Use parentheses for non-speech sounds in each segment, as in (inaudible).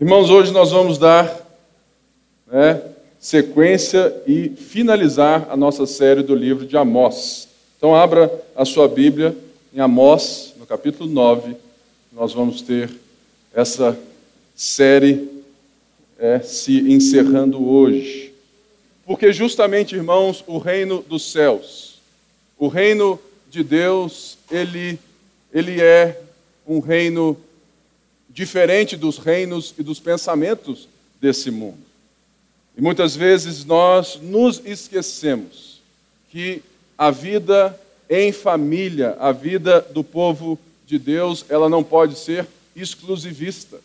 Irmãos, hoje nós vamos dar né, sequência e finalizar a nossa série do livro de Amós. Então, abra a sua Bíblia em Amós, no capítulo 9. Nós vamos ter essa série é, se encerrando hoje. Porque, justamente, irmãos, o reino dos céus, o reino de Deus, ele, ele é um reino diferente dos reinos e dos pensamentos desse mundo. E muitas vezes nós nos esquecemos que a vida em família, a vida do povo de Deus, ela não pode ser exclusivista.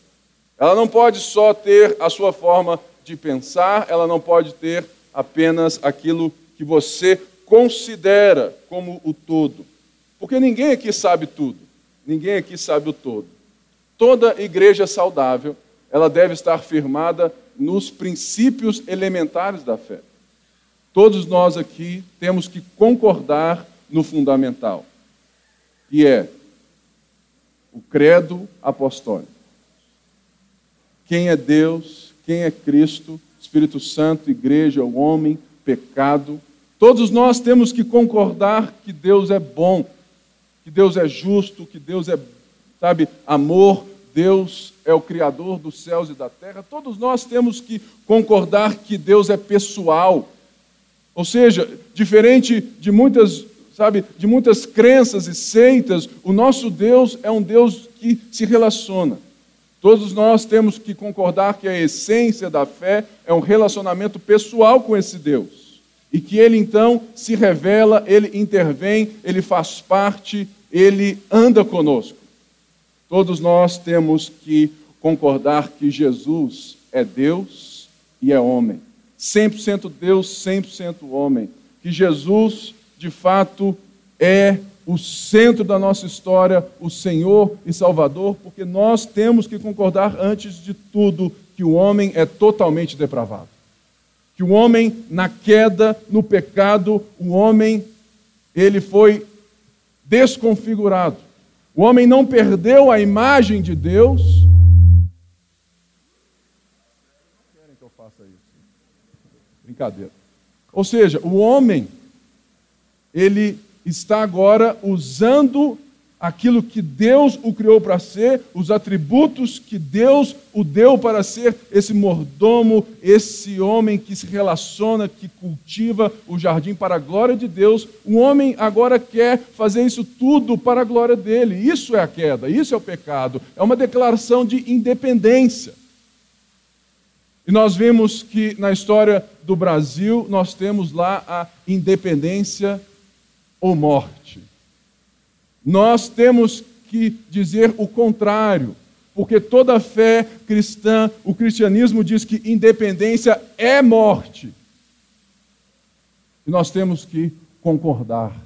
Ela não pode só ter a sua forma de pensar, ela não pode ter apenas aquilo que você considera como o todo. Porque ninguém aqui sabe tudo, ninguém aqui sabe o todo. Toda igreja saudável, ela deve estar firmada nos princípios elementares da fé. Todos nós aqui temos que concordar no fundamental, que é o credo apostólico. Quem é Deus, quem é Cristo, Espírito Santo, igreja, o homem, pecado. Todos nós temos que concordar que Deus é bom, que Deus é justo, que Deus é sabe, amor, Deus é o Criador dos céus e da terra, todos nós temos que concordar que Deus é pessoal. Ou seja, diferente de muitas, sabe, de muitas crenças e seitas, o nosso Deus é um Deus que se relaciona. Todos nós temos que concordar que a essência da fé é um relacionamento pessoal com esse Deus. E que ele então se revela, ele intervém, ele faz parte, ele anda conosco. Todos nós temos que concordar que Jesus é Deus e é homem. 100% Deus, 100% homem. Que Jesus, de fato, é o centro da nossa história, o Senhor e Salvador, porque nós temos que concordar antes de tudo que o homem é totalmente depravado. Que o homem na queda, no pecado, o homem ele foi desconfigurado. O homem não perdeu a imagem de Deus. Querem que eu faça isso. Brincadeira. Ou seja, o homem, ele está agora usando aquilo que Deus o criou para ser, os atributos que Deus o deu para ser, esse mordomo, esse homem que se relaciona, que cultiva o jardim para a glória de Deus. O homem agora quer fazer isso tudo para a glória dele. Isso é a queda, isso é o pecado. É uma declaração de independência. E nós vimos que na história do Brasil nós temos lá a independência ou morte. Nós temos que dizer o contrário, porque toda fé cristã, o cristianismo diz que independência é morte. E nós temos que concordar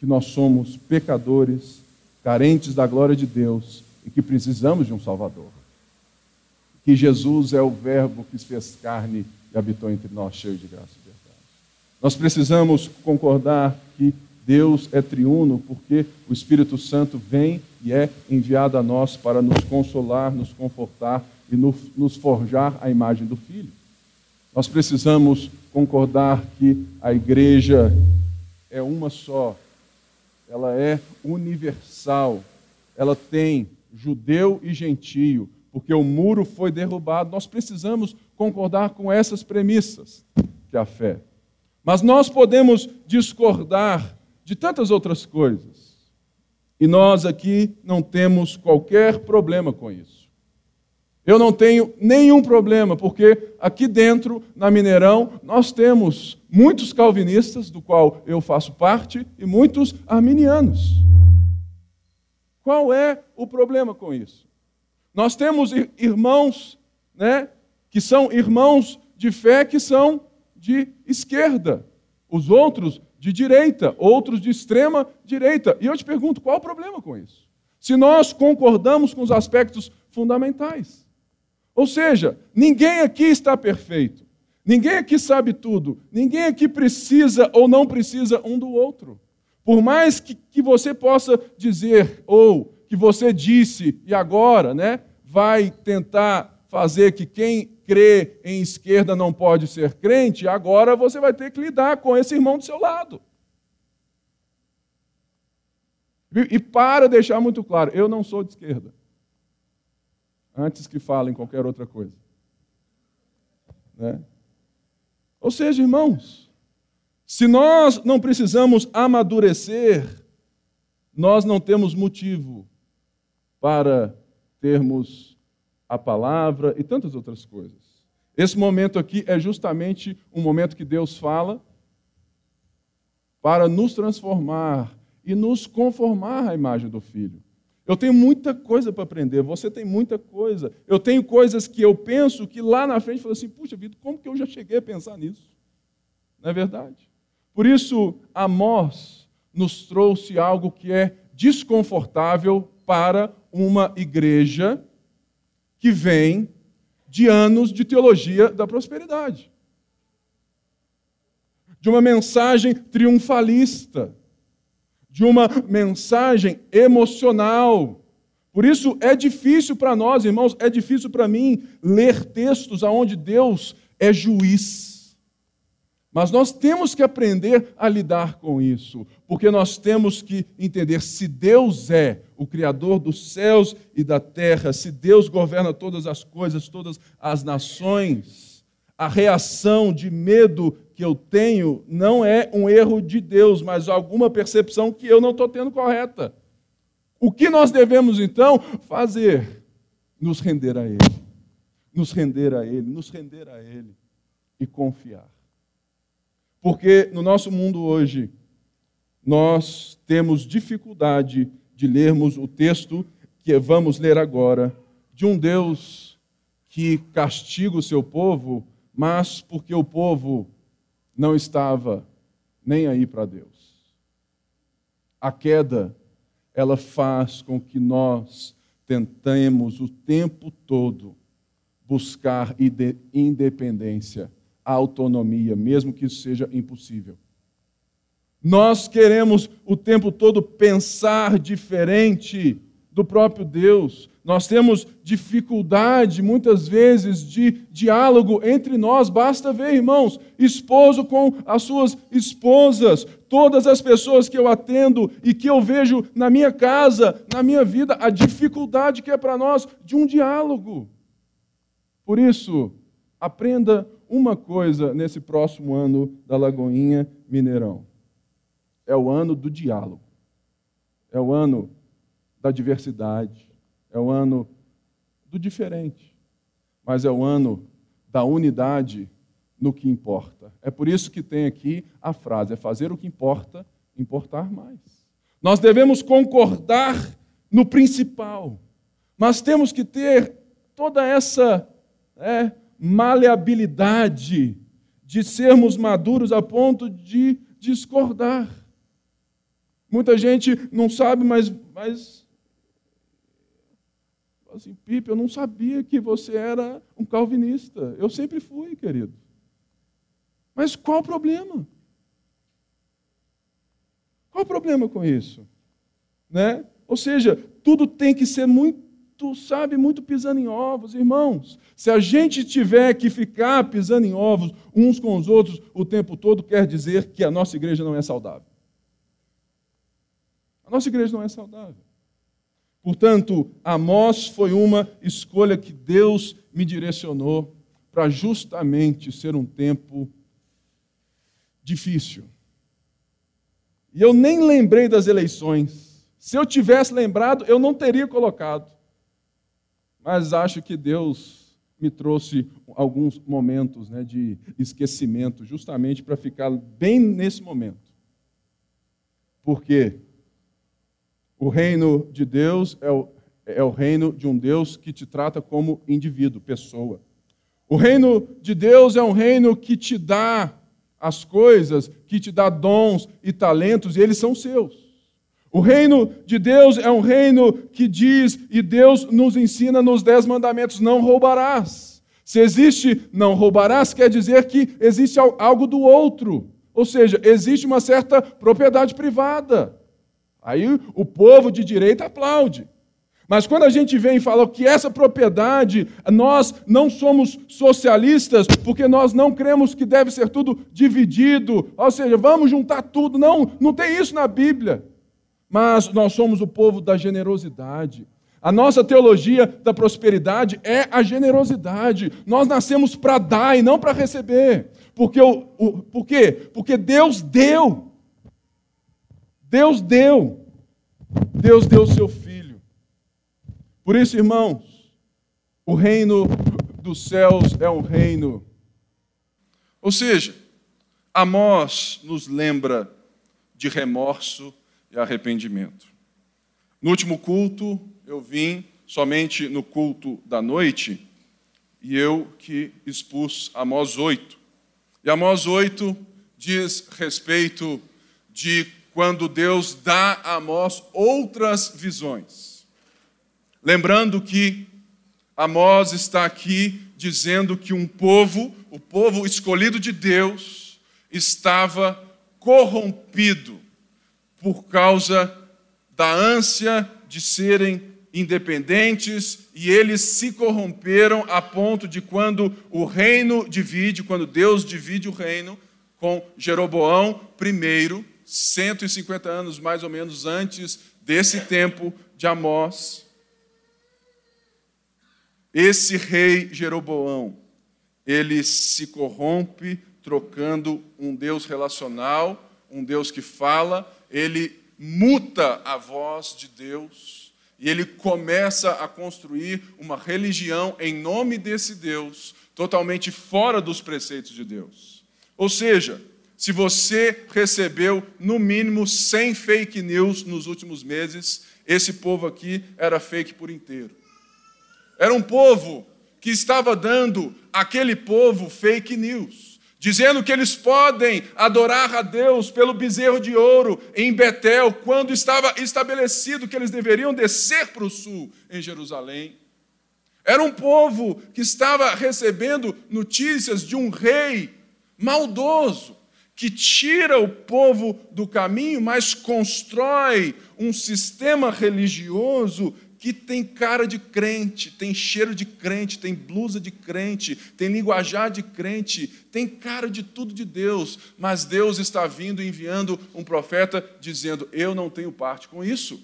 que nós somos pecadores, carentes da glória de Deus e que precisamos de um Salvador. Que Jesus é o Verbo que se fez carne e habitou entre nós, cheio de graça e verdade. Nós precisamos concordar que Deus é triuno porque o Espírito Santo vem e é enviado a nós para nos consolar, nos confortar e nos forjar a imagem do Filho. Nós precisamos concordar que a igreja é uma só, ela é universal, ela tem judeu e gentio, porque o muro foi derrubado. Nós precisamos concordar com essas premissas que é a fé. Mas nós podemos discordar de tantas outras coisas. E nós aqui não temos qualquer problema com isso. Eu não tenho nenhum problema, porque aqui dentro, na Mineirão, nós temos muitos calvinistas, do qual eu faço parte, e muitos arminianos. Qual é o problema com isso? Nós temos irmãos, né, que são irmãos de fé que são de esquerda. Os outros de direita, outros de extrema direita. E eu te pergunto, qual o problema com isso? Se nós concordamos com os aspectos fundamentais. Ou seja, ninguém aqui está perfeito. Ninguém aqui sabe tudo. Ninguém aqui precisa ou não precisa um do outro. Por mais que, que você possa dizer, ou que você disse e agora, né, vai tentar fazer que quem crê em esquerda não pode ser crente, agora você vai ter que lidar com esse irmão do seu lado. E para deixar muito claro, eu não sou de esquerda. Antes que falem qualquer outra coisa. Né? Ou seja, irmãos, se nós não precisamos amadurecer, nós não temos motivo para termos a palavra e tantas outras coisas. Esse momento aqui é justamente um momento que Deus fala para nos transformar e nos conformar à imagem do Filho. Eu tenho muita coisa para aprender, você tem muita coisa. Eu tenho coisas que eu penso que lá na frente falo assim: puxa vida, como que eu já cheguei a pensar nisso? Não é verdade? Por isso, Amós nos trouxe algo que é desconfortável para uma igreja que vem de anos de teologia da prosperidade. De uma mensagem triunfalista de uma mensagem emocional. Por isso é difícil para nós, irmãos, é difícil para mim ler textos aonde Deus é juiz. Mas nós temos que aprender a lidar com isso, porque nós temos que entender se Deus é o Criador dos céus e da terra, se Deus governa todas as coisas, todas as nações, a reação de medo que eu tenho não é um erro de Deus, mas alguma percepção que eu não estou tendo correta. O que nós devemos então fazer? Nos render a Ele. Nos render a Ele, nos render a Ele e confiar. Porque no nosso mundo hoje, nós temos dificuldade de lermos o texto que vamos ler agora, de um Deus que castiga o seu povo, mas porque o povo não estava nem aí para Deus. A queda, ela faz com que nós tentemos o tempo todo buscar independência, autonomia, mesmo que isso seja impossível. Nós queremos o tempo todo pensar diferente do próprio Deus. Nós temos dificuldade, muitas vezes, de diálogo entre nós. Basta ver, irmãos, esposo com as suas esposas, todas as pessoas que eu atendo e que eu vejo na minha casa, na minha vida, a dificuldade que é para nós de um diálogo. Por isso, aprenda uma coisa nesse próximo ano da Lagoinha Mineirão: é o ano do diálogo, é o ano da diversidade é o ano do diferente, mas é o ano da unidade no que importa. É por isso que tem aqui a frase: é fazer o que importa, importar mais. Nós devemos concordar no principal, mas temos que ter toda essa é, maleabilidade de sermos maduros a ponto de discordar. Muita gente não sabe, mas, mas assim, Pipe, eu não sabia que você era um calvinista. Eu sempre fui, querido. Mas qual o problema? Qual o problema com isso? Né? Ou seja, tudo tem que ser muito, sabe, muito pisando em ovos, irmãos. Se a gente tiver que ficar pisando em ovos uns com os outros o tempo todo, quer dizer que a nossa igreja não é saudável. A nossa igreja não é saudável. Portanto, Amós foi uma escolha que Deus me direcionou para justamente ser um tempo difícil. E eu nem lembrei das eleições. Se eu tivesse lembrado, eu não teria colocado. Mas acho que Deus me trouxe alguns momentos né, de esquecimento, justamente para ficar bem nesse momento. Por quê? O reino de Deus é o, é o reino de um Deus que te trata como indivíduo, pessoa. O reino de Deus é um reino que te dá as coisas, que te dá dons e talentos, e eles são seus. O reino de Deus é um reino que diz, e Deus nos ensina nos Dez Mandamentos: não roubarás. Se existe não roubarás, quer dizer que existe algo do outro. Ou seja, existe uma certa propriedade privada. Aí o povo de direita aplaude. Mas quando a gente vem e fala que essa propriedade, nós não somos socialistas, porque nós não cremos que deve ser tudo dividido, ou seja, vamos juntar tudo. Não, não tem isso na Bíblia. Mas nós somos o povo da generosidade. A nossa teologia da prosperidade é a generosidade. Nós nascemos para dar e não para receber. Porque o, o, por quê? Porque Deus deu. Deus deu. Deus deu o seu filho. Por isso, irmãos, o reino dos céus é um reino. Ou seja, Amós nos lembra de remorso e arrependimento. No último culto, eu vim somente no culto da noite e eu que expus Amós 8. E Amós 8 diz respeito de quando Deus dá a Amós outras visões. Lembrando que Amós está aqui dizendo que um povo, o povo escolhido de Deus, estava corrompido por causa da ânsia de serem independentes e eles se corromperam a ponto de quando o reino divide, quando Deus divide o reino com Jeroboão I, 150 anos mais ou menos antes desse tempo de Amós, esse rei Jeroboão, ele se corrompe trocando um Deus relacional, um Deus que fala, ele muta a voz de Deus e ele começa a construir uma religião em nome desse Deus, totalmente fora dos preceitos de Deus. Ou seja, se você recebeu no mínimo 100 fake news nos últimos meses, esse povo aqui era fake por inteiro. Era um povo que estava dando aquele povo fake news, dizendo que eles podem adorar a Deus pelo bezerro de ouro em Betel, quando estava estabelecido que eles deveriam descer para o sul em Jerusalém. Era um povo que estava recebendo notícias de um rei maldoso, que tira o povo do caminho, mas constrói um sistema religioso que tem cara de crente, tem cheiro de crente, tem blusa de crente, tem linguajar de crente, tem cara de tudo de Deus, mas Deus está vindo enviando um profeta dizendo: Eu não tenho parte com isso.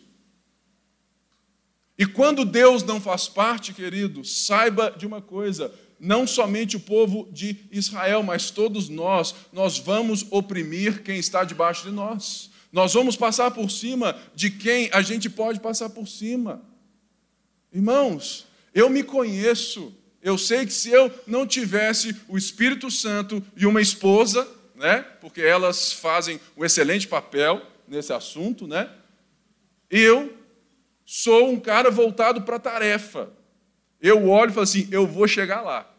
E quando Deus não faz parte, querido, saiba de uma coisa: não somente o povo de Israel, mas todos nós, nós vamos oprimir quem está debaixo de nós. Nós vamos passar por cima de quem a gente pode passar por cima. Irmãos, eu me conheço. Eu sei que se eu não tivesse o Espírito Santo e uma esposa, né? Porque elas fazem um excelente papel nesse assunto, né? Eu sou um cara voltado para a tarefa. Eu olho e falo assim: eu vou chegar lá.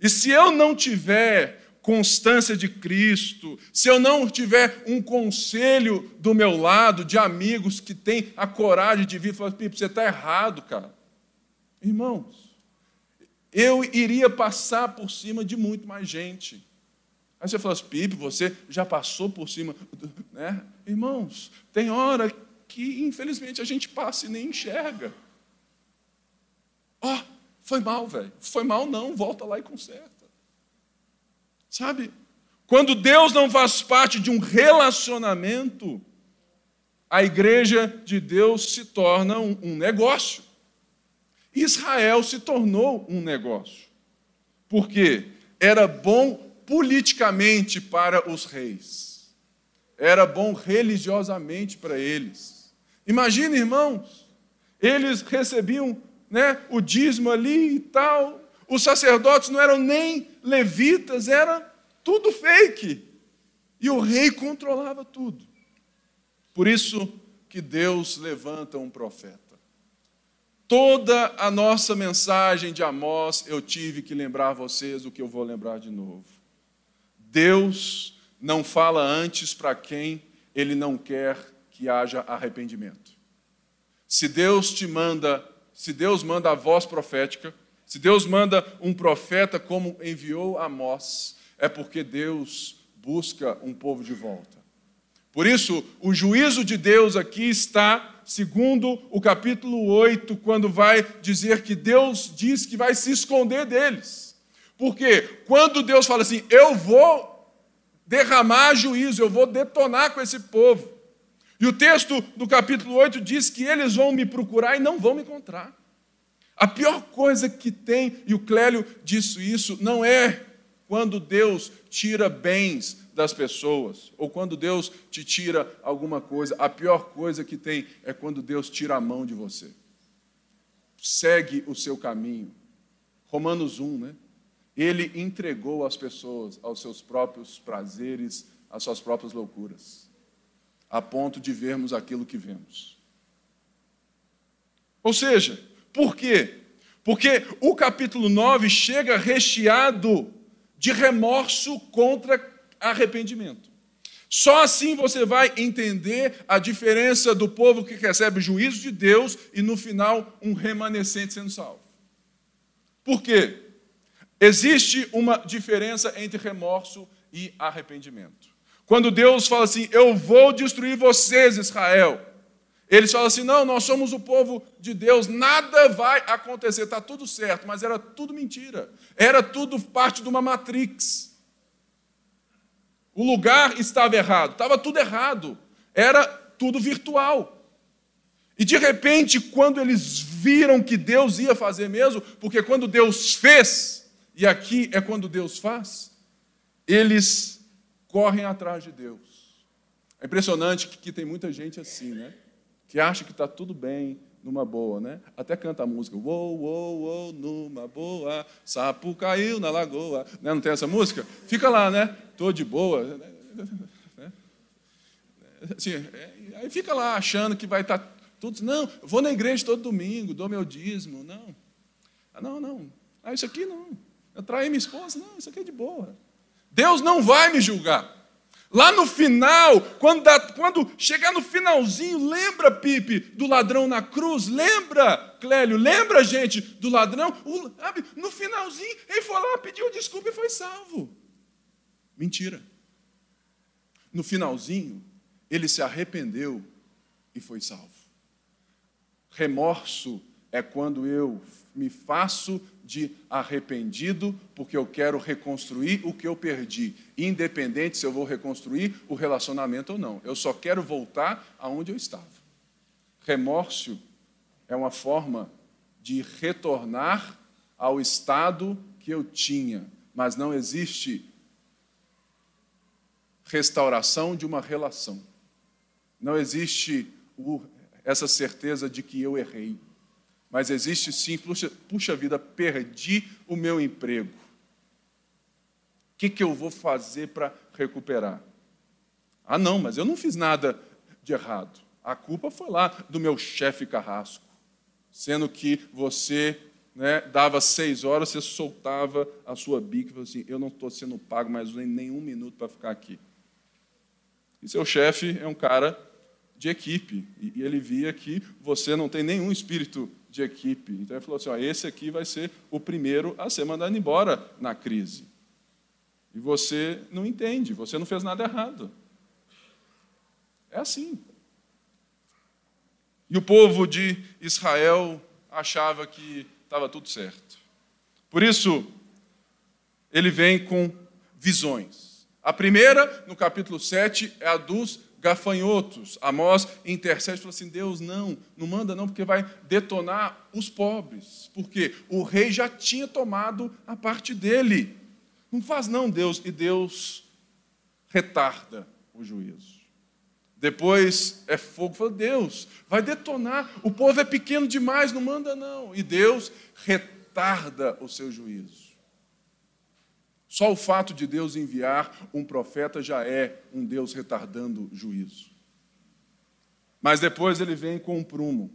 E se eu não tiver constância de Cristo, se eu não tiver um conselho do meu lado, de amigos que têm a coragem de vir e falar, Pipo, você está errado, cara. Irmãos, eu iria passar por cima de muito mais gente. Aí você fala assim, Pipo, você já passou por cima. Né? Irmãos, tem hora que, infelizmente, a gente passa e nem enxerga. Ó, oh, foi mal, velho. Foi mal, não, volta lá e conserta. Sabe? Quando Deus não faz parte de um relacionamento, a igreja de Deus se torna um, negócio. Israel se tornou um negócio. Porque era bom politicamente para os reis, era bom religiosamente para eles. Imagina, irmãos, eles recebiam né, o dízimo ali e tal, os sacerdotes não eram nem levitas, era tudo fake. E o rei controlava tudo. Por isso que Deus levanta um profeta. Toda a nossa mensagem de Amós, eu tive que lembrar vocês o que eu vou lembrar de novo. Deus não fala antes para quem ele não quer que haja arrependimento. Se Deus te manda, se Deus manda a voz profética, se Deus manda um profeta como enviou Amós, é porque Deus busca um povo de volta. Por isso, o juízo de Deus aqui está, segundo o capítulo 8, quando vai dizer que Deus diz que vai se esconder deles. Porque quando Deus fala assim, eu vou derramar juízo, eu vou detonar com esse povo. E o texto do capítulo 8 diz que eles vão me procurar e não vão me encontrar. A pior coisa que tem, e o Clélio disse isso, não é quando Deus tira bens das pessoas, ou quando Deus te tira alguma coisa, a pior coisa que tem é quando Deus tira a mão de você. Segue o seu caminho. Romanos 1, né? Ele entregou as pessoas aos seus próprios prazeres, às suas próprias loucuras, a ponto de vermos aquilo que vemos. Ou seja, por quê? Porque o capítulo 9 chega recheado de remorso contra arrependimento. Só assim você vai entender a diferença do povo que recebe o juízo de Deus e no final um remanescente sendo salvo. Por quê? Existe uma diferença entre remorso e arrependimento. Quando Deus fala assim: Eu vou destruir vocês, Israel. Eles falam assim: Não, nós somos o povo de Deus, nada vai acontecer, está tudo certo, mas era tudo mentira. Era tudo parte de uma matrix. O lugar estava errado, estava tudo errado, era tudo virtual. E de repente, quando eles viram que Deus ia fazer mesmo, porque quando Deus fez, e aqui é quando Deus faz, eles correm atrás de Deus. É impressionante que, que tem muita gente assim, né? Que acha que está tudo bem, numa boa, né? Até canta a música, uou, uou, uou, numa boa, sapo caiu na lagoa. Né? Não tem essa música? Fica lá, né? Tô de boa. Né? Assim, é, aí fica lá achando que vai estar tá tudo. Não, vou na igreja todo domingo, dou meu dízimo. Não. Ah, não, não. Ah, isso aqui não. Eu traí minha esposa. Não, isso aqui é de boa. Deus não vai me julgar. Lá no final, quando, dá, quando chegar no finalzinho, lembra, Pipe, do ladrão na cruz? Lembra, Clélio? Lembra, gente, do ladrão? O, sabe, no finalzinho, ele foi lá, pediu desculpa e foi salvo. Mentira. No finalzinho, ele se arrependeu e foi salvo. Remorso é quando eu me faço de arrependido, porque eu quero reconstruir o que eu perdi, independente se eu vou reconstruir o relacionamento ou não. Eu só quero voltar aonde eu estava. Remorso é uma forma de retornar ao estado que eu tinha, mas não existe restauração de uma relação. Não existe essa certeza de que eu errei. Mas existe sim, puxa, puxa vida, perdi o meu emprego. O que, que eu vou fazer para recuperar? Ah, não, mas eu não fiz nada de errado. A culpa foi lá do meu chefe carrasco. Sendo que você né, dava seis horas, você soltava a sua bica e falou assim: Eu não estou sendo pago mais nem um minuto para ficar aqui. E seu chefe é um cara de equipe. E ele via que você não tem nenhum espírito de equipe. Então ele falou assim: ó, esse aqui vai ser o primeiro a ser mandado embora na crise. E você não entende, você não fez nada errado. É assim. E o povo de Israel achava que estava tudo certo. Por isso, ele vem com visões. A primeira, no capítulo 7, é a dos gafanhotos. Amós intercede e fala assim: Deus, não, não manda não, porque vai detonar os pobres. Porque o rei já tinha tomado a parte dele. Não faz não, Deus. E Deus retarda o juízo. Depois é fogo, fala, Deus, vai detonar. O povo é pequeno demais, não manda não. E Deus retarda o seu juízo. Só o fato de Deus enviar um profeta já é um Deus retardando juízo. Mas depois ele vem com um prumo.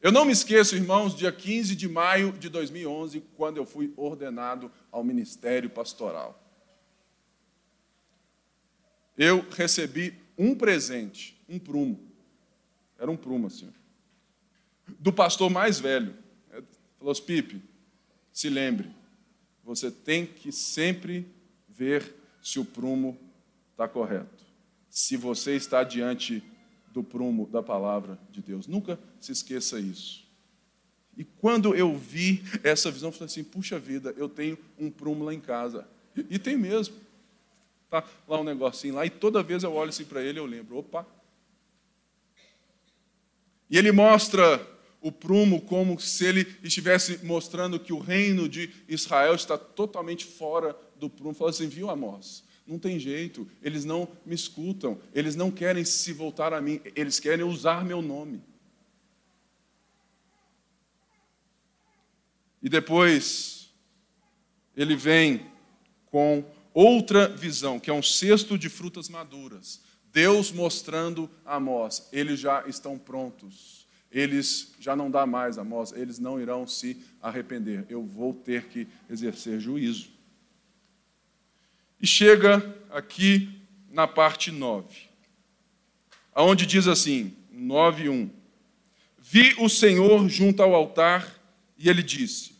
Eu não me esqueço, irmãos, dia 15 de maio de 2011, quando eu fui ordenado ao ministério pastoral. Eu recebi um presente, um prumo. Era um prumo assim. Do pastor mais velho. Falou, Pipe, se lembre, você tem que sempre ver se o prumo está correto. se você está diante do prumo da palavra de Deus. Nunca se esqueça isso. E quando eu vi essa visão, eu falei assim: puxa vida, eu tenho um prumo lá em casa. E, e tem mesmo. Tá lá um negocinho lá, e toda vez eu olho assim para ele, eu lembro: opa. E ele mostra o prumo como se ele estivesse mostrando que o reino de Israel está totalmente fora do prumo. Fala assim: viu, Amós? Não tem jeito, eles não me escutam, eles não querem se voltar a mim, eles querem usar meu nome. E depois, ele vem com outra visão, que é um cesto de frutas maduras. Deus mostrando a Amós, eles já estão prontos. Eles já não dá mais, Amós, eles não irão se arrepender. Eu vou ter que exercer juízo. E chega aqui na parte 9, aonde diz assim, 9:1. Vi o Senhor junto ao altar e ele disse: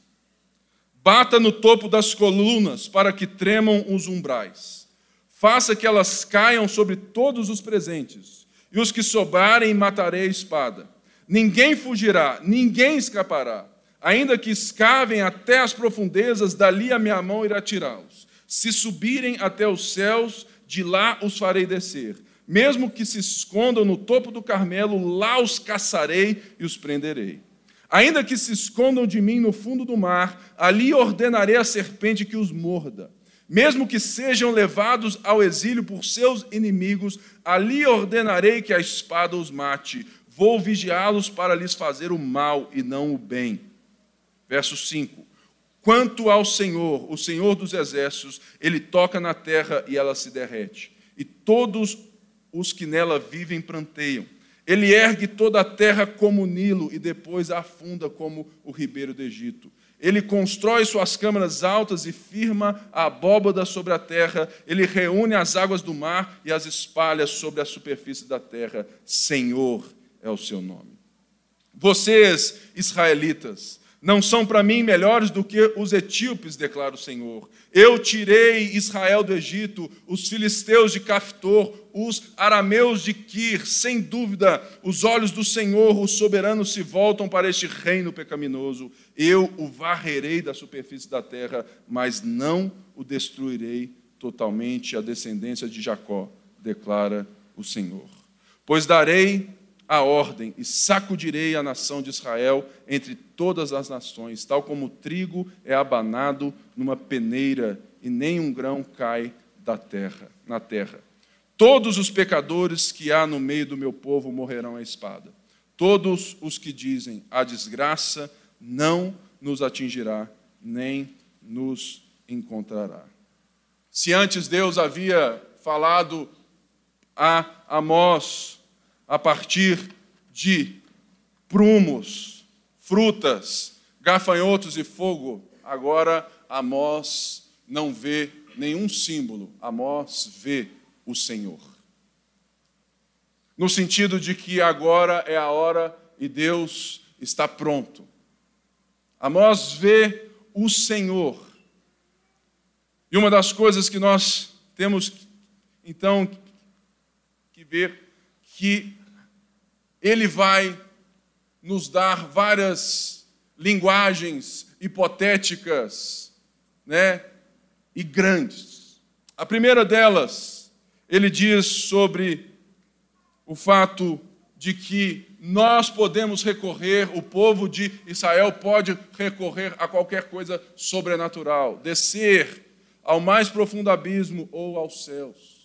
Bata no topo das colunas para que tremam os umbrais. Faça que elas caiam sobre todos os presentes, e os que sobrarem matarei a espada. Ninguém fugirá, ninguém escapará. Ainda que escavem até as profundezas, dali a minha mão irá tirá-los. Se subirem até os céus, de lá os farei descer. Mesmo que se escondam no topo do Carmelo, lá os caçarei e os prenderei. Ainda que se escondam de mim no fundo do mar, ali ordenarei à serpente que os morda. Mesmo que sejam levados ao exílio por seus inimigos, ali ordenarei que a espada os mate. Vou vigiá-los para lhes fazer o mal e não o bem. Verso 5: Quanto ao Senhor, o Senhor dos exércitos, ele toca na terra e ela se derrete, e todos os que nela vivem pranteiam. Ele ergue toda a terra como o Nilo e depois a afunda como o ribeiro do Egito. Ele constrói suas câmaras altas e firma a abóbada sobre a terra. Ele reúne as águas do mar e as espalha sobre a superfície da terra. Senhor é o seu nome. Vocês, israelitas, não são para mim melhores do que os etíopes, declara o Senhor. Eu tirei Israel do Egito, os filisteus de Caftor, os arameus de Quir. Sem dúvida, os olhos do Senhor, o soberano, se voltam para este reino pecaminoso. Eu o varrerei da superfície da terra, mas não o destruirei totalmente. A descendência de Jacó, declara o Senhor. Pois darei a ordem e sacudirei a nação de Israel entre todas as nações, tal como o trigo é abanado numa peneira e nem um grão cai da terra, na terra. Todos os pecadores que há no meio do meu povo morrerão à espada. Todos os que dizem a desgraça não nos atingirá, nem nos encontrará. Se antes Deus havia falado a Amós a partir de prumos, frutas, gafanhotos e fogo, agora Amós não vê nenhum símbolo, Amós vê o Senhor. No sentido de que agora é a hora e Deus está pronto. Amós vê o Senhor. E uma das coisas que nós temos então que ver que ele vai nos dar várias linguagens hipotéticas, né, e grandes. A primeira delas, ele diz sobre o fato de que nós podemos recorrer, o povo de Israel pode recorrer a qualquer coisa sobrenatural, descer ao mais profundo abismo ou aos céus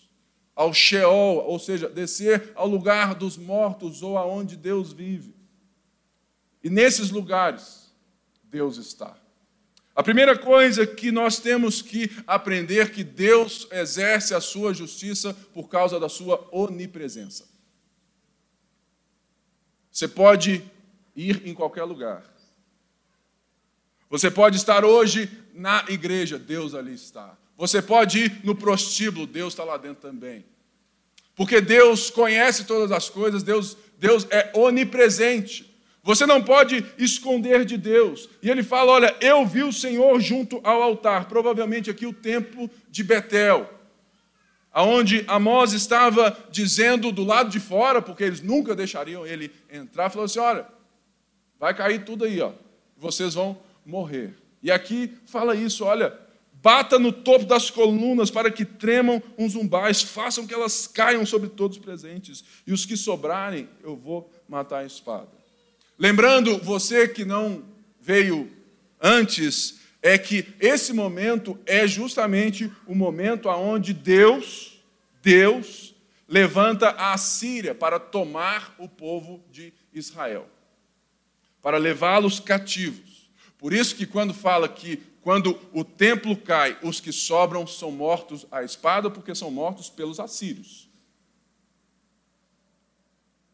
ao Sheol, ou seja, descer ao lugar dos mortos ou aonde Deus vive. E nesses lugares, Deus está. A primeira coisa que nós temos que aprender que Deus exerce a sua justiça por causa da sua onipresença. Você pode ir em qualquer lugar. Você pode estar hoje na igreja, Deus ali está. Você pode ir no prostíbulo, Deus está lá dentro também. Porque Deus conhece todas as coisas, Deus, Deus é onipresente. Você não pode esconder de Deus. E ele fala: Olha, eu vi o Senhor junto ao altar, provavelmente aqui o templo de Betel, aonde Amós estava dizendo do lado de fora, porque eles nunca deixariam ele entrar, falou assim: olha, vai cair tudo aí, ó, vocês vão morrer. E aqui fala isso, olha, bata no topo das colunas para que tremam uns umbais, façam que elas caiam sobre todos os presentes, e os que sobrarem eu vou matar a espada. Lembrando, você que não veio antes, é que esse momento é justamente o momento aonde Deus, Deus levanta a Síria para tomar o povo de Israel, para levá-los cativos. Por isso que quando fala que quando o templo cai, os que sobram são mortos à espada, porque são mortos pelos assírios.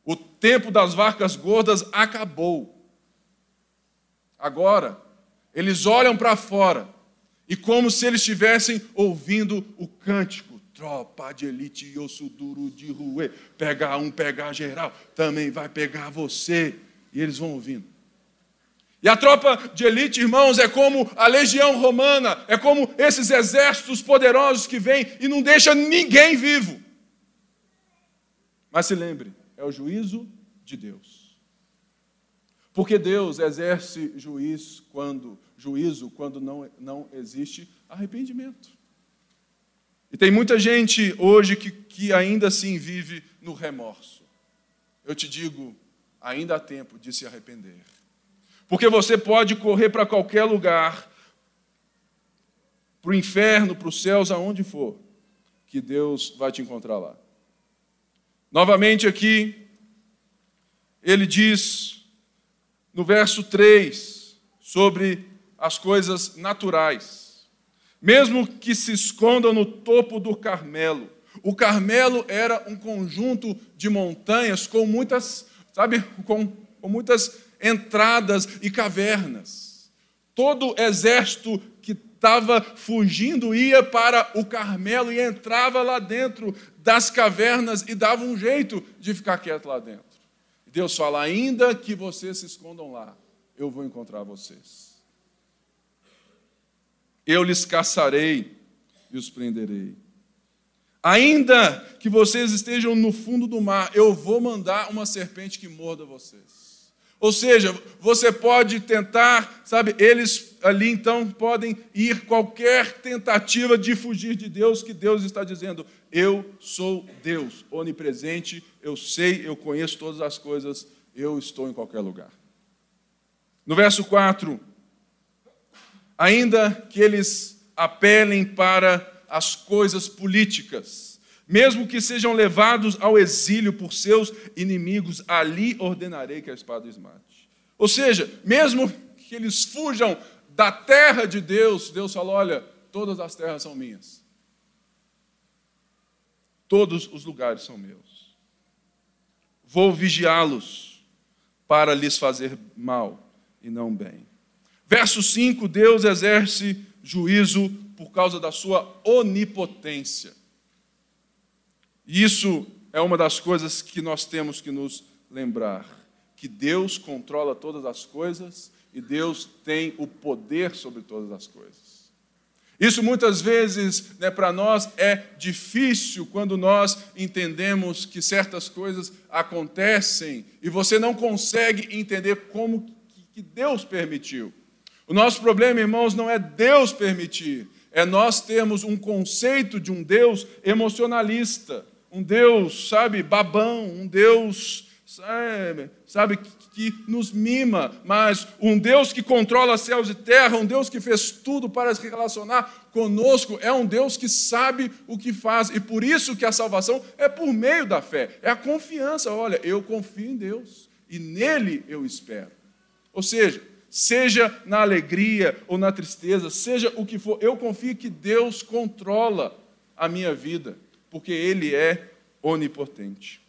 O tempo das vacas gordas acabou. Agora, eles olham para fora e, como se eles estivessem ouvindo o cântico, tropa de elite osso duro de ruê, pegar um, pegar geral, também vai pegar você. E eles vão ouvindo. E a tropa de elite, irmãos, é como a legião romana, é como esses exércitos poderosos que vêm e não deixa ninguém vivo. Mas se lembre, é o juízo de Deus. Porque Deus exerce juiz quando, juízo quando não, não existe arrependimento. E tem muita gente hoje que, que ainda assim vive no remorso. Eu te digo, ainda há tempo de se arrepender. Porque você pode correr para qualquer lugar, para o inferno, para os céus, aonde for, que Deus vai te encontrar lá. Novamente aqui, ele diz no verso 3 sobre as coisas naturais. Mesmo que se escondam no topo do Carmelo. O Carmelo era um conjunto de montanhas com muitas, sabe, com, com muitas entradas e cavernas. Todo exército que estava fugindo ia para o Carmelo e entrava lá dentro das cavernas e dava um jeito de ficar quieto lá dentro. Deus fala: ainda que vocês se escondam lá, eu vou encontrar vocês. Eu lhes caçarei e os prenderei. Ainda que vocês estejam no fundo do mar, eu vou mandar uma serpente que morda vocês. Ou seja, você pode tentar, sabe, eles ali então podem ir qualquer tentativa de fugir de Deus, que Deus está dizendo: Eu sou Deus, onipresente, eu sei, eu conheço todas as coisas, eu estou em qualquer lugar. No verso 4, ainda que eles apelem para as coisas políticas, mesmo que sejam levados ao exílio por seus inimigos, ali ordenarei que a espada os mate. Ou seja, mesmo que eles fujam da terra de Deus, Deus fala: olha, todas as terras são minhas. Todos os lugares são meus. Vou vigiá-los para lhes fazer mal e não bem. Verso 5: Deus exerce juízo por causa da sua onipotência. Isso é uma das coisas que nós temos que nos lembrar: que Deus controla todas as coisas e Deus tem o poder sobre todas as coisas. Isso muitas vezes, né, para nós, é difícil quando nós entendemos que certas coisas acontecem e você não consegue entender como que Deus permitiu. O nosso problema, irmãos, não é Deus permitir, é nós termos um conceito de um Deus emocionalista um Deus, sabe, babão, um Deus, sabe, sabe que, que nos mima, mas um Deus que controla céus e terra, um Deus que fez tudo para se relacionar conosco, é um Deus que sabe o que faz, e por isso que a salvação é por meio da fé, é a confiança. Olha, eu confio em Deus e nele eu espero. Ou seja, seja na alegria ou na tristeza, seja o que for, eu confio que Deus controla a minha vida porque ele é onipotente.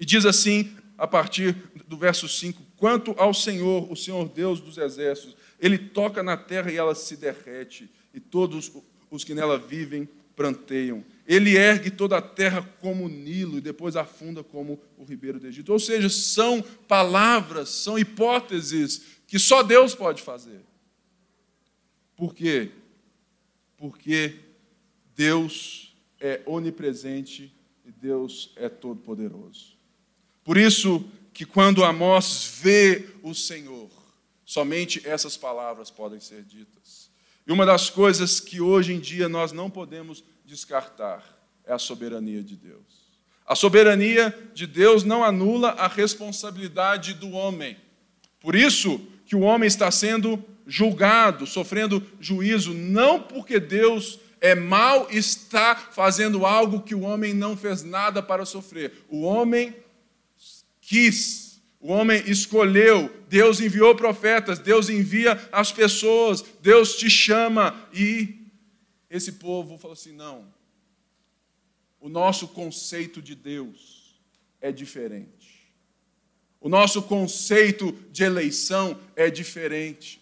E diz assim, a partir do verso 5: Quanto ao Senhor, o Senhor Deus dos exércitos, ele toca na terra e ela se derrete, e todos os que nela vivem pranteiam. Ele ergue toda a terra como o Nilo e depois afunda como o ribeiro do Egito. Ou seja, são palavras, são hipóteses que só Deus pode fazer. Por quê? Porque Deus é onipresente e Deus é todo-poderoso. Por isso que quando Amós vê o Senhor, somente essas palavras podem ser ditas. E uma das coisas que hoje em dia nós não podemos descartar é a soberania de Deus. A soberania de Deus não anula a responsabilidade do homem. Por isso que o homem está sendo julgado, sofrendo juízo, não porque Deus é mal e está fazendo algo que o homem não fez nada para sofrer. O homem quis, o homem escolheu, Deus enviou profetas, Deus envia as pessoas, Deus te chama e esse povo falou assim: não, o nosso conceito de Deus é diferente. O nosso conceito de eleição é diferente.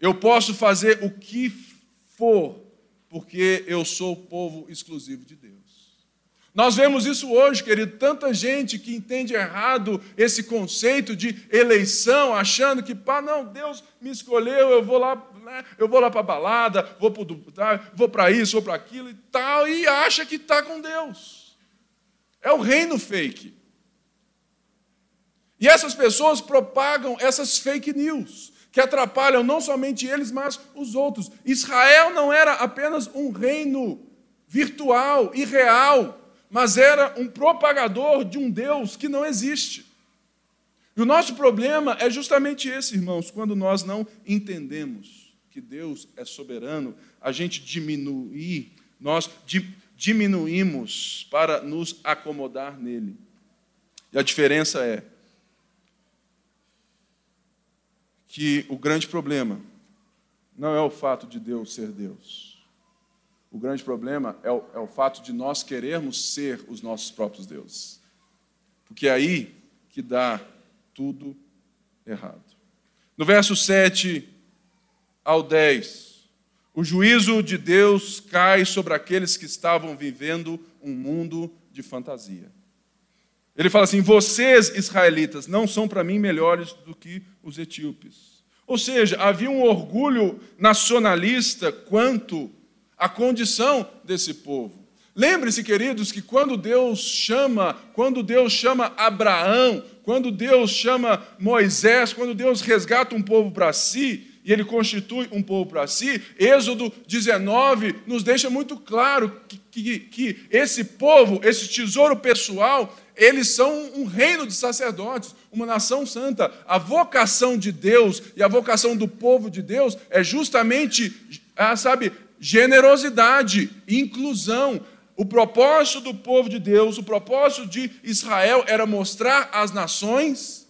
Eu posso fazer o que for, porque eu sou o povo exclusivo de Deus. Nós vemos isso hoje, querido, tanta gente que entende errado esse conceito de eleição, achando que, pá, não, Deus me escolheu, eu vou lá, né, eu vou lá para a balada, vou para vou para isso, vou para aquilo e tal, e acha que está com Deus. É o reino fake. E essas pessoas propagam essas fake news que atrapalham não somente eles, mas os outros. Israel não era apenas um reino virtual e real, mas era um propagador de um Deus que não existe. E o nosso problema é justamente esse, irmãos, quando nós não entendemos que Deus é soberano, a gente diminui, nós diminuímos para nos acomodar nele. E a diferença é que o grande problema não é o fato de Deus ser Deus. O grande problema é o, é o fato de nós querermos ser os nossos próprios deuses. Porque é aí que dá tudo errado. No verso 7 ao 10, o juízo de Deus cai sobre aqueles que estavam vivendo um mundo de fantasia. Ele fala assim: vocês, israelitas, não são para mim melhores do que os etíopes. Ou seja, havia um orgulho nacionalista quanto à condição desse povo. Lembre-se, queridos, que quando Deus chama, quando Deus chama Abraão, quando Deus chama Moisés, quando Deus resgata um povo para si, e ele constitui um povo para si, Êxodo 19 nos deixa muito claro que, que, que esse povo, esse tesouro pessoal, eles são um reino de sacerdotes, uma nação santa. A vocação de Deus e a vocação do povo de Deus é justamente, ah, sabe, generosidade, inclusão. O propósito do povo de Deus, o propósito de Israel era mostrar às nações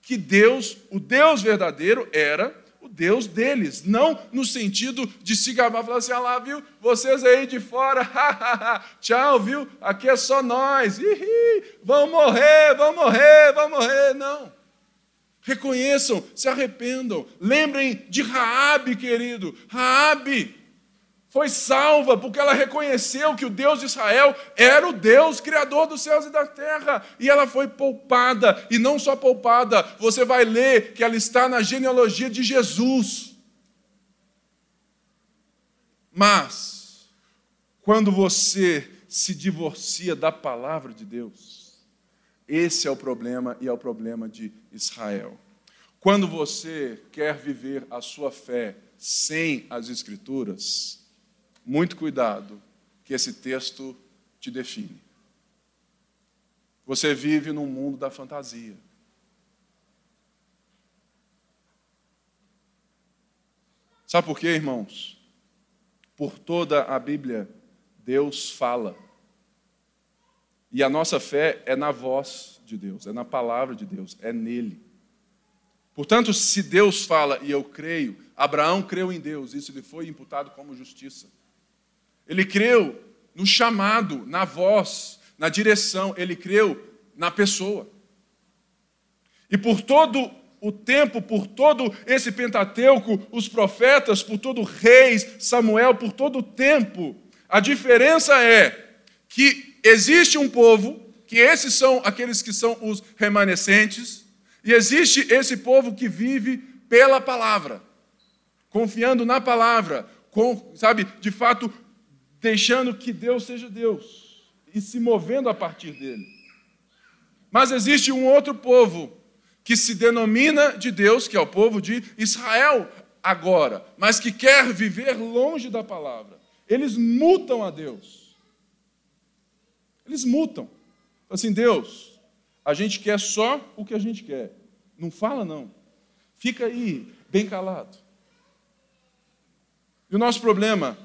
que Deus, o Deus verdadeiro, era Deus deles, não no sentido de se gabar, falar assim, ah lá, viu, vocês aí de fora, (laughs) tchau, viu, aqui é só nós, Ihi, vão morrer, vão morrer, vão morrer, não. Reconheçam, se arrependam, lembrem de Raabe, querido, Raabe, foi salva porque ela reconheceu que o Deus de Israel era o Deus criador dos céus e da terra, e ela foi poupada, e não só poupada, você vai ler que ela está na genealogia de Jesus. Mas, quando você se divorcia da palavra de Deus, esse é o problema e é o problema de Israel. Quando você quer viver a sua fé sem as Escrituras, muito cuidado, que esse texto te define. Você vive num mundo da fantasia. Sabe por quê, irmãos? Por toda a Bíblia, Deus fala. E a nossa fé é na voz de Deus, é na palavra de Deus, é nele. Portanto, se Deus fala e eu creio, Abraão creu em Deus, isso lhe foi imputado como justiça. Ele creu no chamado, na voz, na direção, ele creu na pessoa. E por todo o tempo, por todo esse Pentateuco, os profetas, por todo reis, Samuel, por todo o tempo, a diferença é que existe um povo, que esses são aqueles que são os remanescentes, e existe esse povo que vive pela palavra, confiando na palavra, com, sabe, de fato, deixando que Deus seja Deus e se movendo a partir dele. Mas existe um outro povo que se denomina de Deus, que é o povo de Israel agora, mas que quer viver longe da palavra. Eles mutam a Deus. Eles mutam. Assim, Deus, a gente quer só o que a gente quer. Não fala, não. Fica aí, bem calado. E o nosso problema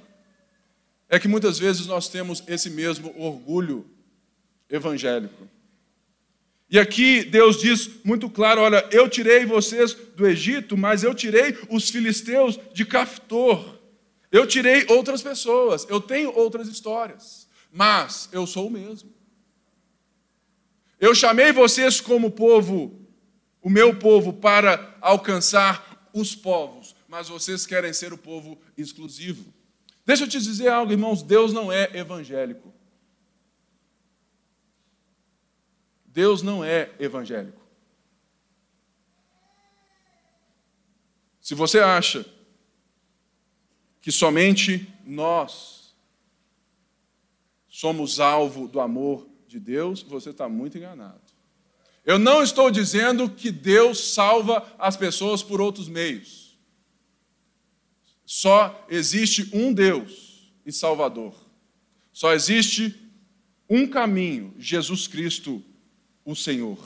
é que muitas vezes nós temos esse mesmo orgulho evangélico. E aqui Deus diz muito claro: olha, eu tirei vocês do Egito, mas eu tirei os filisteus de Caftor. Eu tirei outras pessoas, eu tenho outras histórias, mas eu sou o mesmo. Eu chamei vocês como povo, o meu povo, para alcançar os povos, mas vocês querem ser o povo exclusivo. Deixa eu te dizer algo, irmãos: Deus não é evangélico. Deus não é evangélico. Se você acha que somente nós somos alvo do amor de Deus, você está muito enganado. Eu não estou dizendo que Deus salva as pessoas por outros meios. Só existe um Deus e Salvador. Só existe um caminho, Jesus Cristo o Senhor.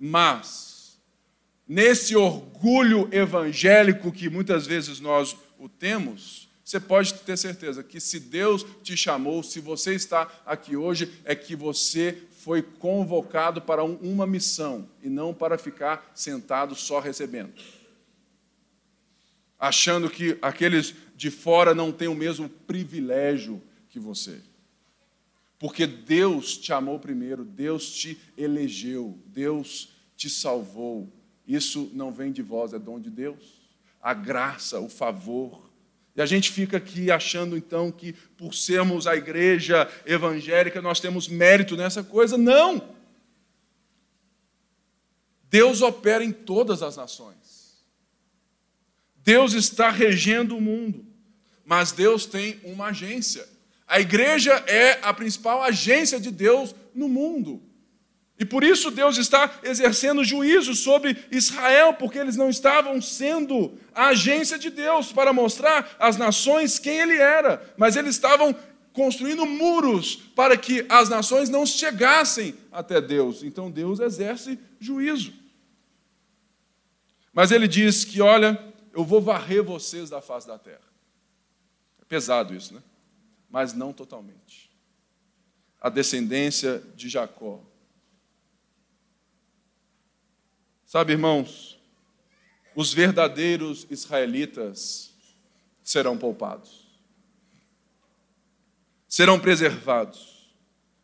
Mas, nesse orgulho evangélico que muitas vezes nós o temos, você pode ter certeza que se Deus te chamou, se você está aqui hoje, é que você foi convocado para uma missão e não para ficar sentado só recebendo. Achando que aqueles de fora não têm o mesmo privilégio que você. Porque Deus te amou primeiro, Deus te elegeu, Deus te salvou. Isso não vem de vós, é dom de Deus. A graça, o favor. E a gente fica aqui achando então que por sermos a igreja evangélica nós temos mérito nessa coisa. Não! Deus opera em todas as nações. Deus está regendo o mundo. Mas Deus tem uma agência. A igreja é a principal agência de Deus no mundo. E por isso Deus está exercendo juízo sobre Israel, porque eles não estavam sendo a agência de Deus para mostrar às nações quem ele era, mas eles estavam construindo muros para que as nações não chegassem até Deus. Então Deus exerce juízo. Mas ele diz que, olha, eu vou varrer vocês da face da terra. É pesado isso, né? mas não totalmente. A descendência de Jacó. Sabe, irmãos, os verdadeiros israelitas serão poupados, serão preservados.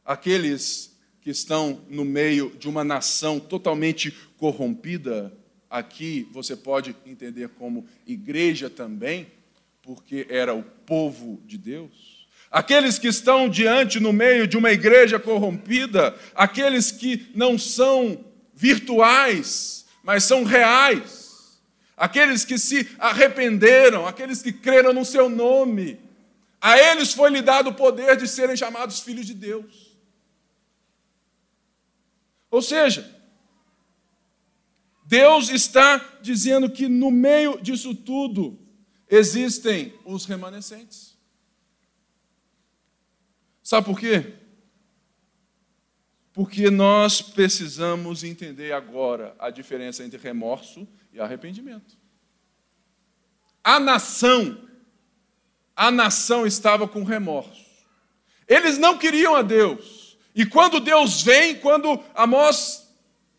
Aqueles que estão no meio de uma nação totalmente corrompida, aqui você pode entender como igreja também, porque era o povo de Deus Aqueles que estão diante no meio de uma igreja corrompida, aqueles que não são virtuais, mas são reais, aqueles que se arrependeram, aqueles que creram no seu nome, a eles foi lhe dado o poder de serem chamados filhos de Deus. Ou seja, Deus está dizendo que no meio disso tudo existem os remanescentes. Sabe por quê? Porque nós precisamos entender agora a diferença entre remorso e arrependimento. A nação, a nação estava com remorso. Eles não queriam a Deus. E quando Deus vem, quando Amós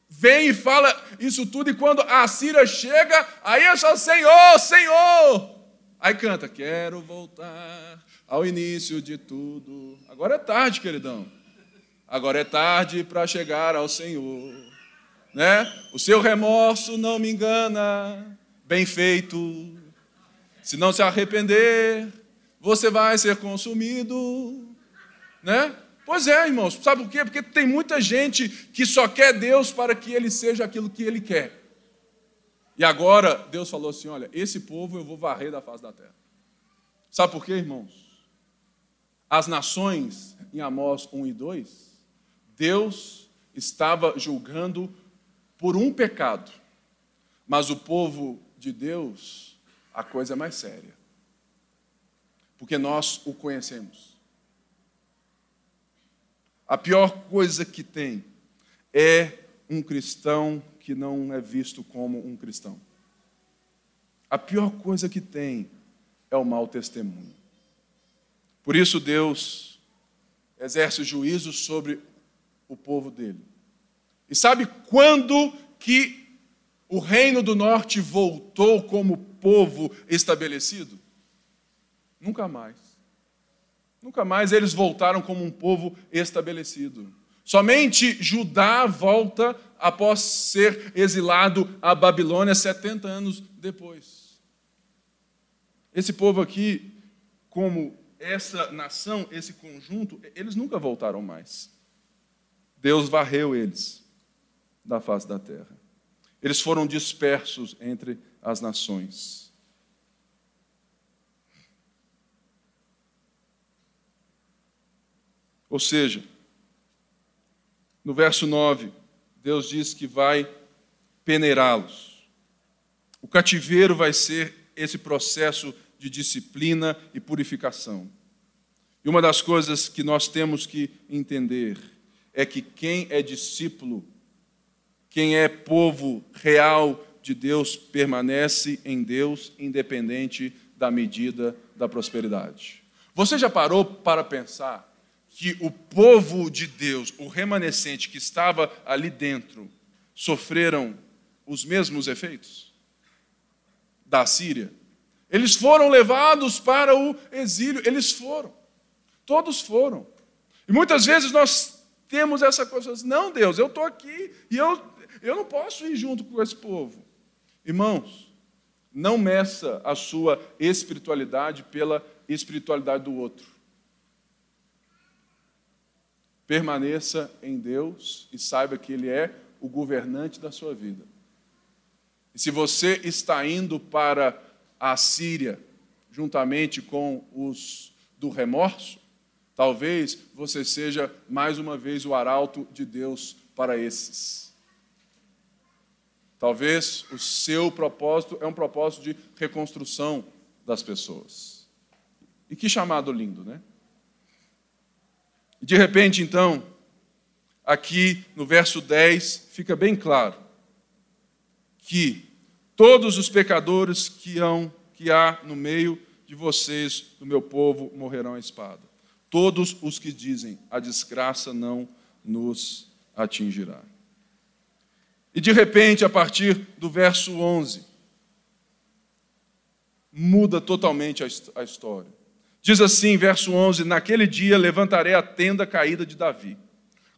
vem e fala isso tudo, e quando a Síria chega, aí é só Senhor, Senhor. Aí canta, quero voltar ao início de tudo. Agora é tarde, queridão. Agora é tarde para chegar ao Senhor. Né? O seu remorso não me engana. Bem feito. Se não se arrepender, você vai ser consumido. Né? Pois é, irmãos. Sabe por quê? Porque tem muita gente que só quer Deus para que ele seja aquilo que ele quer. E agora Deus falou assim: olha, esse povo eu vou varrer da face da terra. Sabe por quê, irmãos? as nações em Amós 1 e 2, Deus estava julgando por um pecado, mas o povo de Deus, a coisa é mais séria, porque nós o conhecemos. A pior coisa que tem é um cristão que não é visto como um cristão. A pior coisa que tem é o mau testemunho. Por isso Deus exerce juízo sobre o povo dele. E sabe quando que o reino do norte voltou como povo estabelecido? Nunca mais. Nunca mais eles voltaram como um povo estabelecido. Somente Judá volta após ser exilado à Babilônia 70 anos depois. Esse povo aqui, como essa nação, esse conjunto, eles nunca voltaram mais. Deus varreu eles da face da terra. Eles foram dispersos entre as nações. Ou seja, no verso 9, Deus diz que vai peneirá-los. O cativeiro vai ser esse processo de disciplina e purificação. E uma das coisas que nós temos que entender é que quem é discípulo, quem é povo real de Deus, permanece em Deus, independente da medida da prosperidade. Você já parou para pensar que o povo de Deus, o remanescente que estava ali dentro, sofreram os mesmos efeitos da Síria? Eles foram levados para o exílio, eles foram. Todos foram. E muitas vezes nós temos essa coisa, não, Deus, eu estou aqui e eu, eu não posso ir junto com esse povo. Irmãos, não meça a sua espiritualidade pela espiritualidade do outro. Permaneça em Deus e saiba que Ele é o governante da sua vida. E se você está indo para a Síria, juntamente com os do remorso, talvez você seja mais uma vez o arauto de Deus para esses. Talvez o seu propósito é um propósito de reconstrução das pessoas. E que chamado lindo, né? De repente, então, aqui no verso 10, fica bem claro que todos os pecadores que, hão, que há no meio de vocês, do meu povo, morrerão à espada. Todos os que dizem, a desgraça não nos atingirá. E de repente, a partir do verso 11, muda totalmente a história. Diz assim, verso 11: Naquele dia levantarei a tenda caída de Davi,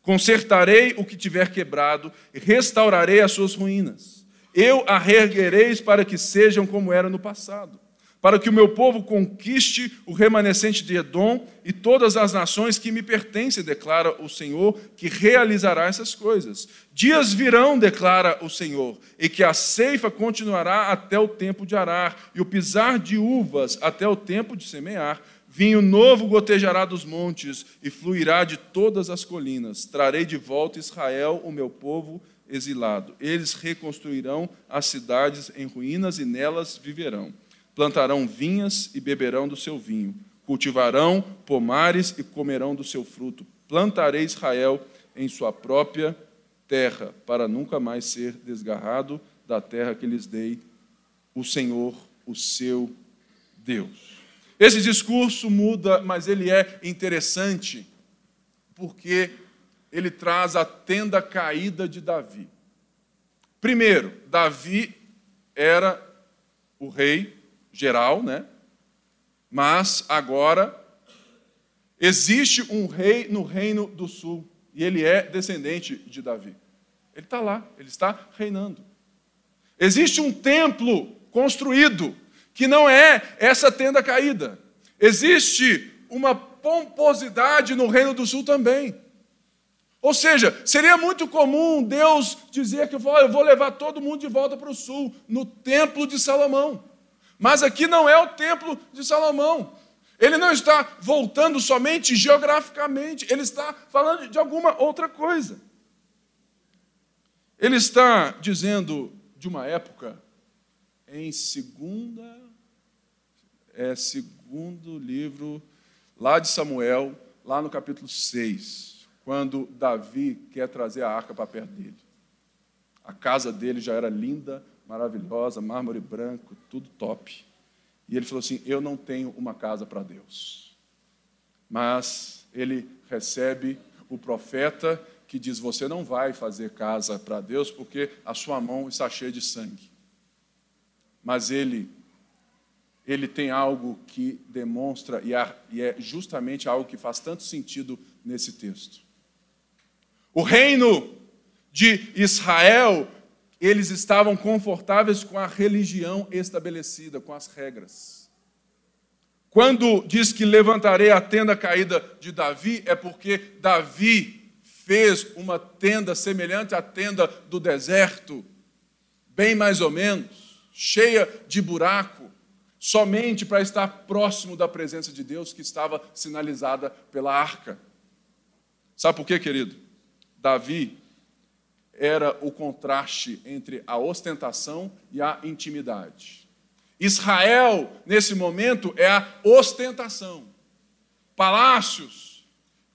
consertarei o que tiver quebrado e restaurarei as suas ruínas. Eu a reerguereis para que sejam como era no passado para que o meu povo conquiste o remanescente de Edom e todas as nações que me pertencem, declara o Senhor, que realizará essas coisas. Dias virão, declara o Senhor, e que a ceifa continuará até o tempo de arar, e o pisar de uvas até o tempo de semear. Vinho novo gotejará dos montes e fluirá de todas as colinas. Trarei de volta Israel, o meu povo exilado. Eles reconstruirão as cidades em ruínas e nelas viverão plantarão vinhas e beberão do seu vinho, cultivarão pomares e comerão do seu fruto. Plantarei Israel em sua própria terra, para nunca mais ser desgarrado da terra que lhes dei, o Senhor, o seu Deus. Esse discurso muda, mas ele é interessante, porque ele traz a tenda caída de Davi. Primeiro, Davi era o rei geral, né? Mas agora existe um rei no reino do sul e ele é descendente de Davi. Ele está lá, ele está reinando. Existe um templo construído que não é essa tenda caída. Existe uma pomposidade no reino do sul também. Ou seja, seria muito comum Deus dizer que eu vou levar todo mundo de volta para o sul, no templo de Salomão. Mas aqui não é o templo de Salomão. Ele não está voltando somente geograficamente, ele está falando de alguma outra coisa. Ele está dizendo de uma época em segunda é segundo livro lá de Samuel, lá no capítulo 6, quando Davi quer trazer a arca para perto dele. A casa dele já era linda, maravilhosa, mármore branco, tudo top. E ele falou assim: Eu não tenho uma casa para Deus. Mas ele recebe o profeta que diz: Você não vai fazer casa para Deus porque a sua mão está cheia de sangue. Mas ele, ele tem algo que demonstra, e é justamente algo que faz tanto sentido nesse texto. O reino de Israel eles estavam confortáveis com a religião estabelecida, com as regras. Quando diz que levantarei a tenda caída de Davi, é porque Davi fez uma tenda semelhante à tenda do deserto, bem mais ou menos, cheia de buraco, somente para estar próximo da presença de Deus que estava sinalizada pela arca. Sabe por quê, querido? Davi era o contraste entre a ostentação e a intimidade. Israel, nesse momento, é a ostentação. Palácios,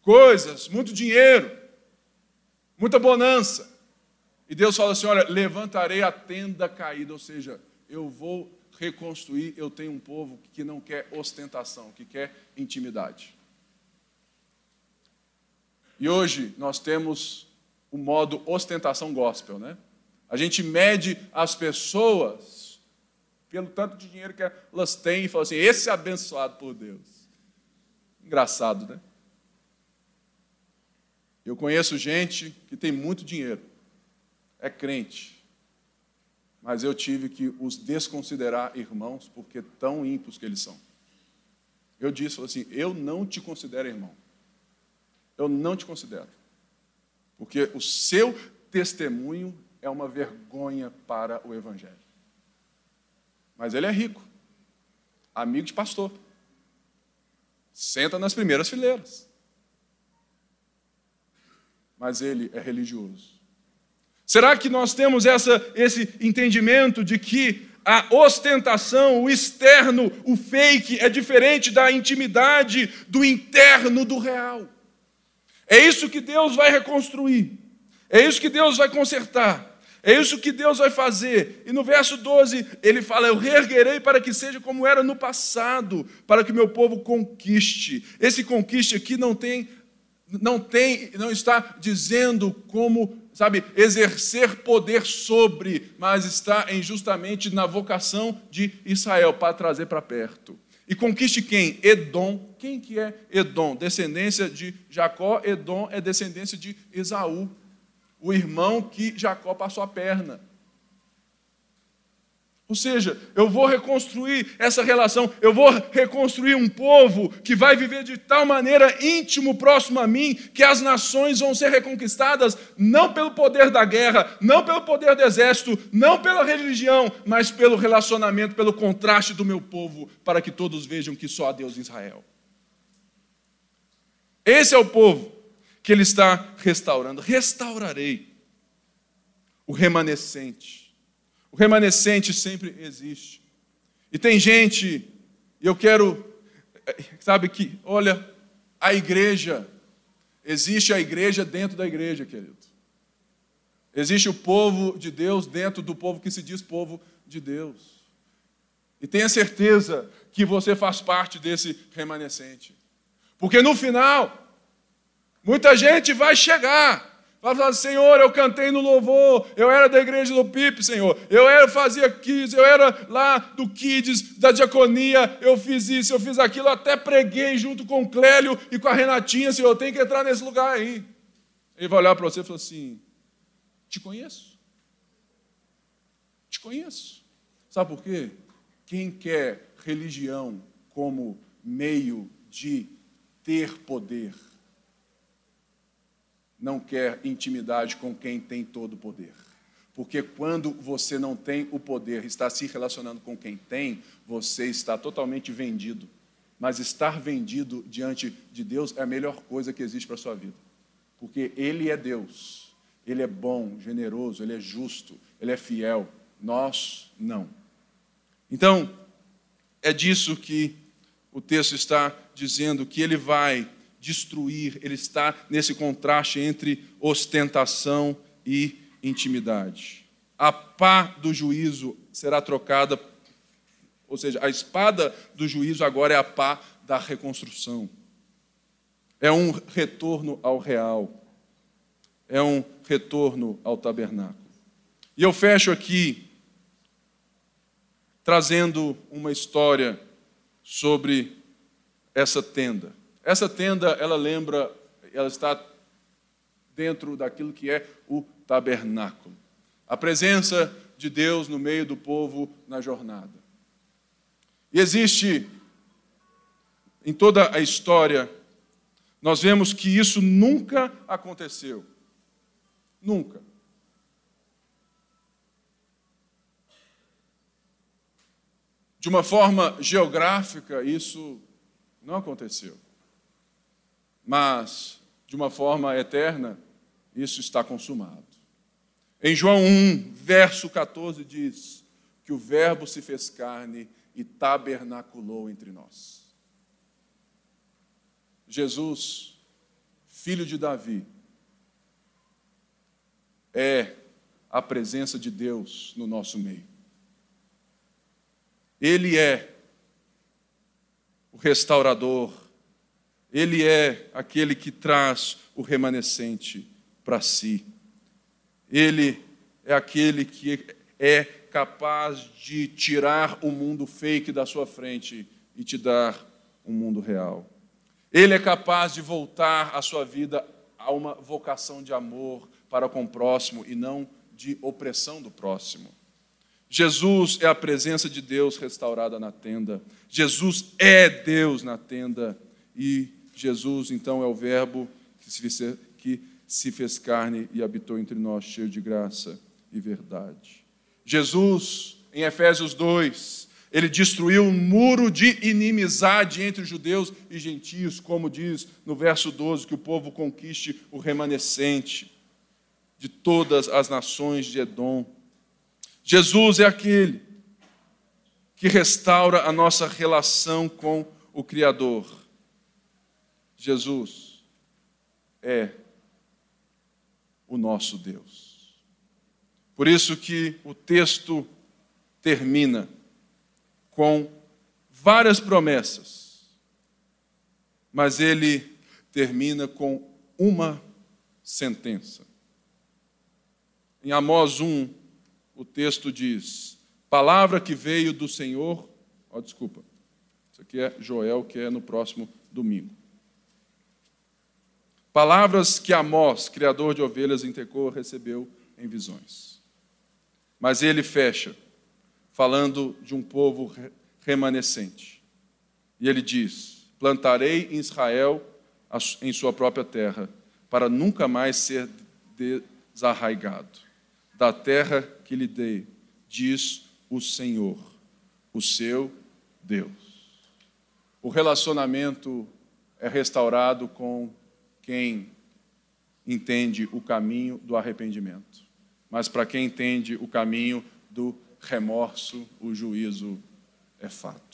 coisas, muito dinheiro, muita bonança. E Deus fala assim: olha, levantarei a tenda caída, ou seja, eu vou reconstruir. Eu tenho um povo que não quer ostentação, que quer intimidade. E hoje nós temos o modo ostentação gospel, né? A gente mede as pessoas pelo tanto de dinheiro que elas têm e fala assim: esse é abençoado por Deus. Engraçado, né? Eu conheço gente que tem muito dinheiro, é crente, mas eu tive que os desconsiderar irmãos porque tão ímpios que eles são. Eu disse assim: eu não te considero irmão. Eu não te considero. Porque o seu testemunho é uma vergonha para o Evangelho. Mas ele é rico, amigo de pastor, senta nas primeiras fileiras. Mas ele é religioso. Será que nós temos essa, esse entendimento de que a ostentação, o externo, o fake, é diferente da intimidade, do interno, do real? É isso que Deus vai reconstruir. É isso que Deus vai consertar. É isso que Deus vai fazer. E no verso 12, ele fala: Eu reerguerei para que seja como era no passado, para que meu povo conquiste. Esse conquiste aqui não tem não tem, não está dizendo como, sabe, exercer poder sobre, mas está em justamente na vocação de Israel para trazer para perto. E conquiste quem? Edom. Quem que é Edom? Descendência de Jacó. Edom é descendência de Esaú, o irmão que Jacó passou a perna. Ou seja, eu vou reconstruir essa relação, eu vou reconstruir um povo que vai viver de tal maneira íntimo, próximo a mim, que as nações vão ser reconquistadas não pelo poder da guerra, não pelo poder do exército, não pela religião, mas pelo relacionamento, pelo contraste do meu povo, para que todos vejam que só há Deus em Israel. Esse é o povo que ele está restaurando. Restaurarei o remanescente o remanescente sempre existe. E tem gente, eu quero, sabe que, olha, a igreja, existe a igreja dentro da igreja, querido. Existe o povo de Deus dentro do povo que se diz povo de Deus. E tenha certeza que você faz parte desse remanescente. Porque no final, muita gente vai chegar Vai falar, Senhor, eu cantei no louvor, eu era da igreja do Pipe, Senhor, eu era, fazia kids, eu era lá do Kids, da diaconia, eu fiz isso, eu fiz aquilo, até preguei junto com o Clélio e com a Renatinha, Senhor, eu tenho que entrar nesse lugar aí. Ele vai olhar para você e falar assim: Te conheço. Te conheço. Sabe por quê? Quem quer religião como meio de ter poder, não quer intimidade com quem tem todo o poder. Porque quando você não tem o poder, está se relacionando com quem tem, você está totalmente vendido. Mas estar vendido diante de Deus é a melhor coisa que existe para a sua vida. Porque Ele é Deus, Ele é bom, generoso, Ele é justo, Ele é fiel. Nós não. Então, é disso que o texto está dizendo, que Ele vai destruir, Ele está nesse contraste entre ostentação e intimidade. A pá do juízo será trocada ou seja, a espada do juízo agora é a pá da reconstrução. É um retorno ao real. É um retorno ao tabernáculo. E eu fecho aqui trazendo uma história sobre essa tenda. Essa tenda, ela lembra, ela está dentro daquilo que é o tabernáculo. A presença de Deus no meio do povo na jornada. E existe, em toda a história, nós vemos que isso nunca aconteceu. Nunca. De uma forma geográfica, isso não aconteceu. Mas, de uma forma eterna, isso está consumado. Em João 1, verso 14, diz que o Verbo se fez carne e tabernaculou entre nós. Jesus, filho de Davi, é a presença de Deus no nosso meio. Ele é o restaurador, ele é aquele que traz o remanescente para si. Ele é aquele que é capaz de tirar o mundo fake da sua frente e te dar um mundo real. Ele é capaz de voltar a sua vida a uma vocação de amor para com o próximo e não de opressão do próximo. Jesus é a presença de Deus restaurada na tenda. Jesus é Deus na tenda. E Jesus, então, é o Verbo que se fez, que se fez carne e habitou entre nós, cheio de graça e verdade. Jesus, em Efésios 2, ele destruiu um muro de inimizade entre judeus e gentios, como diz no verso 12, que o povo conquiste o remanescente de todas as nações de Edom. Jesus é aquele que restaura a nossa relação com o Criador. Jesus é o nosso Deus. Por isso que o texto termina com várias promessas, mas ele termina com uma sentença. Em Amós 1, o texto diz: Palavra que veio do Senhor. Ó, oh, desculpa. Isso aqui é Joel, que é no próximo domingo. Palavras que Amós, criador de ovelhas em Tecoa, recebeu em visões. Mas ele fecha, falando de um povo remanescente. E ele diz: Plantarei em Israel em sua própria terra, para nunca mais ser desarraigado. Da terra que lhe dei, diz o Senhor, o seu Deus. O relacionamento é restaurado com quem entende o caminho do arrependimento. Mas para quem entende o caminho do remorso, o juízo é fato.